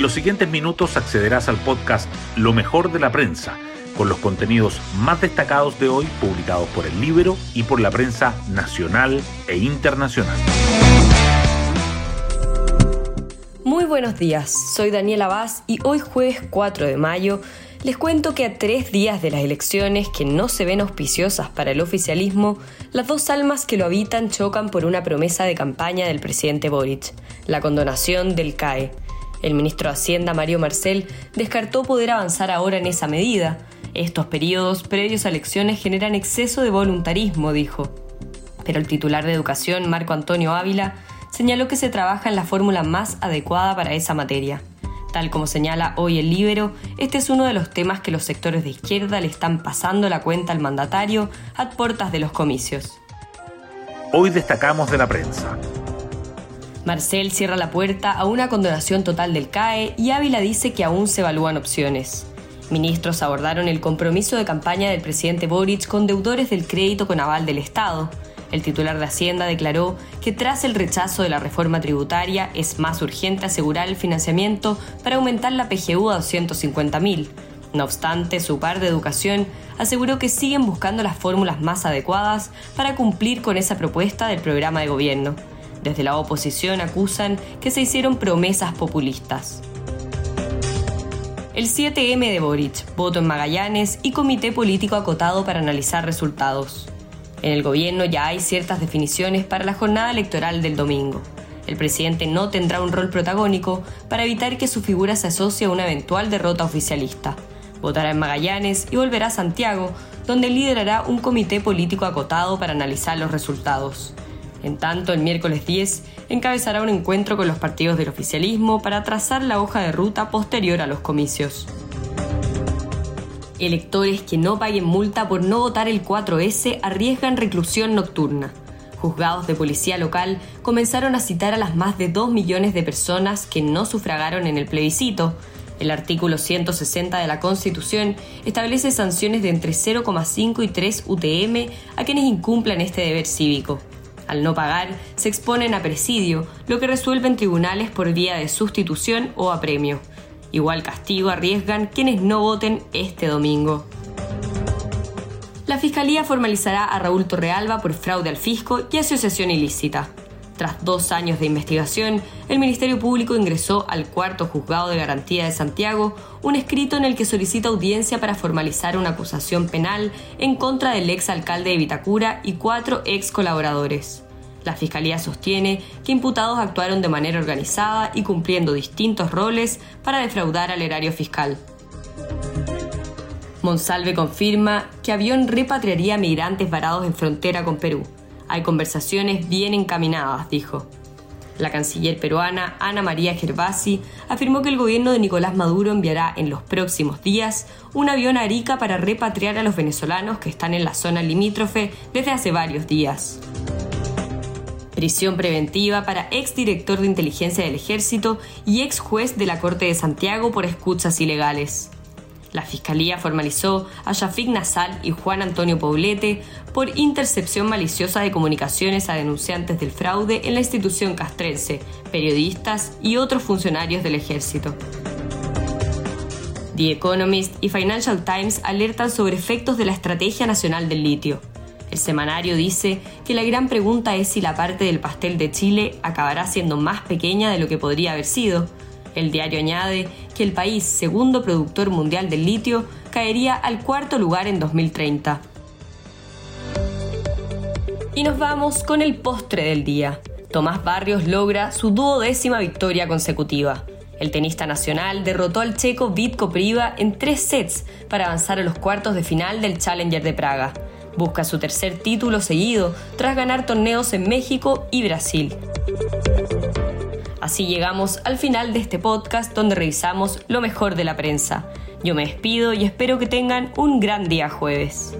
En los siguientes minutos accederás al podcast Lo mejor de la prensa, con los contenidos más destacados de hoy publicados por el libro y por la prensa nacional e internacional. Muy buenos días, soy Daniela Vaz y hoy jueves 4 de mayo les cuento que a tres días de las elecciones que no se ven auspiciosas para el oficialismo, las dos almas que lo habitan chocan por una promesa de campaña del presidente Boric, la condonación del CAE. El ministro de Hacienda, Mario Marcel, descartó poder avanzar ahora en esa medida. Estos periodos previos a elecciones generan exceso de voluntarismo, dijo. Pero el titular de Educación, Marco Antonio Ávila, señaló que se trabaja en la fórmula más adecuada para esa materia. Tal como señala hoy el Libero, este es uno de los temas que los sectores de izquierda le están pasando la cuenta al mandatario a puertas de los comicios. Hoy destacamos de la prensa. Marcel cierra la puerta a una condonación total del CAE y Ávila dice que aún se evalúan opciones. Ministros abordaron el compromiso de campaña del presidente Boric con deudores del crédito con aval del Estado, el titular de Hacienda declaró que tras el rechazo de la reforma tributaria es más urgente asegurar el financiamiento para aumentar la PGU a 250.000. No obstante, su par de educación aseguró que siguen buscando las fórmulas más adecuadas para cumplir con esa propuesta del programa de gobierno. Desde la oposición acusan que se hicieron promesas populistas. El 7M de Boric, voto en Magallanes y comité político acotado para analizar resultados. En el gobierno ya hay ciertas definiciones para la jornada electoral del domingo. El presidente no tendrá un rol protagónico para evitar que su figura se asocie a una eventual derrota oficialista. Votará en Magallanes y volverá a Santiago, donde liderará un comité político acotado para analizar los resultados. En tanto, el miércoles 10 encabezará un encuentro con los partidos del oficialismo para trazar la hoja de ruta posterior a los comicios. Electores que no paguen multa por no votar el 4S arriesgan reclusión nocturna. Juzgados de policía local comenzaron a citar a las más de 2 millones de personas que no sufragaron en el plebiscito. El artículo 160 de la Constitución establece sanciones de entre 0,5 y 3 UTM a quienes incumplan este deber cívico. Al no pagar, se exponen a presidio, lo que resuelven tribunales por vía de sustitución o apremio. Igual castigo arriesgan quienes no voten este domingo. La Fiscalía formalizará a Raúl Torrealba por fraude al fisco y asociación ilícita. Tras dos años de investigación, el Ministerio Público ingresó al cuarto juzgado de garantía de Santiago un escrito en el que solicita audiencia para formalizar una acusación penal en contra del ex alcalde de Vitacura y cuatro ex colaboradores. La Fiscalía sostiene que imputados actuaron de manera organizada y cumpliendo distintos roles para defraudar al erario fiscal. Monsalve confirma que avión repatriaría migrantes varados en frontera con Perú. Hay conversaciones bien encaminadas, dijo. La canciller peruana Ana María Gervasi afirmó que el gobierno de Nicolás Maduro enviará en los próximos días un avión a Arica para repatriar a los venezolanos que están en la zona limítrofe desde hace varios días prisión preventiva para exdirector de inteligencia del ejército y ex juez de la Corte de Santiago por escuchas ilegales. La Fiscalía formalizó a Shafik Nasal y Juan Antonio Poblete por intercepción maliciosa de comunicaciones a denunciantes del fraude en la institución castrense, periodistas y otros funcionarios del ejército. The Economist y Financial Times alertan sobre efectos de la Estrategia Nacional del Litio. El semanario dice que la gran pregunta es si la parte del pastel de Chile acabará siendo más pequeña de lo que podría haber sido. El diario añade que el país, segundo productor mundial del litio, caería al cuarto lugar en 2030. Y nos vamos con el postre del día. Tomás Barrios logra su duodécima victoria consecutiva. El tenista nacional derrotó al checo Vitko Priva en tres sets para avanzar a los cuartos de final del Challenger de Praga. Busca su tercer título seguido tras ganar torneos en México y Brasil. Así llegamos al final de este podcast donde revisamos lo mejor de la prensa. Yo me despido y espero que tengan un gran día jueves.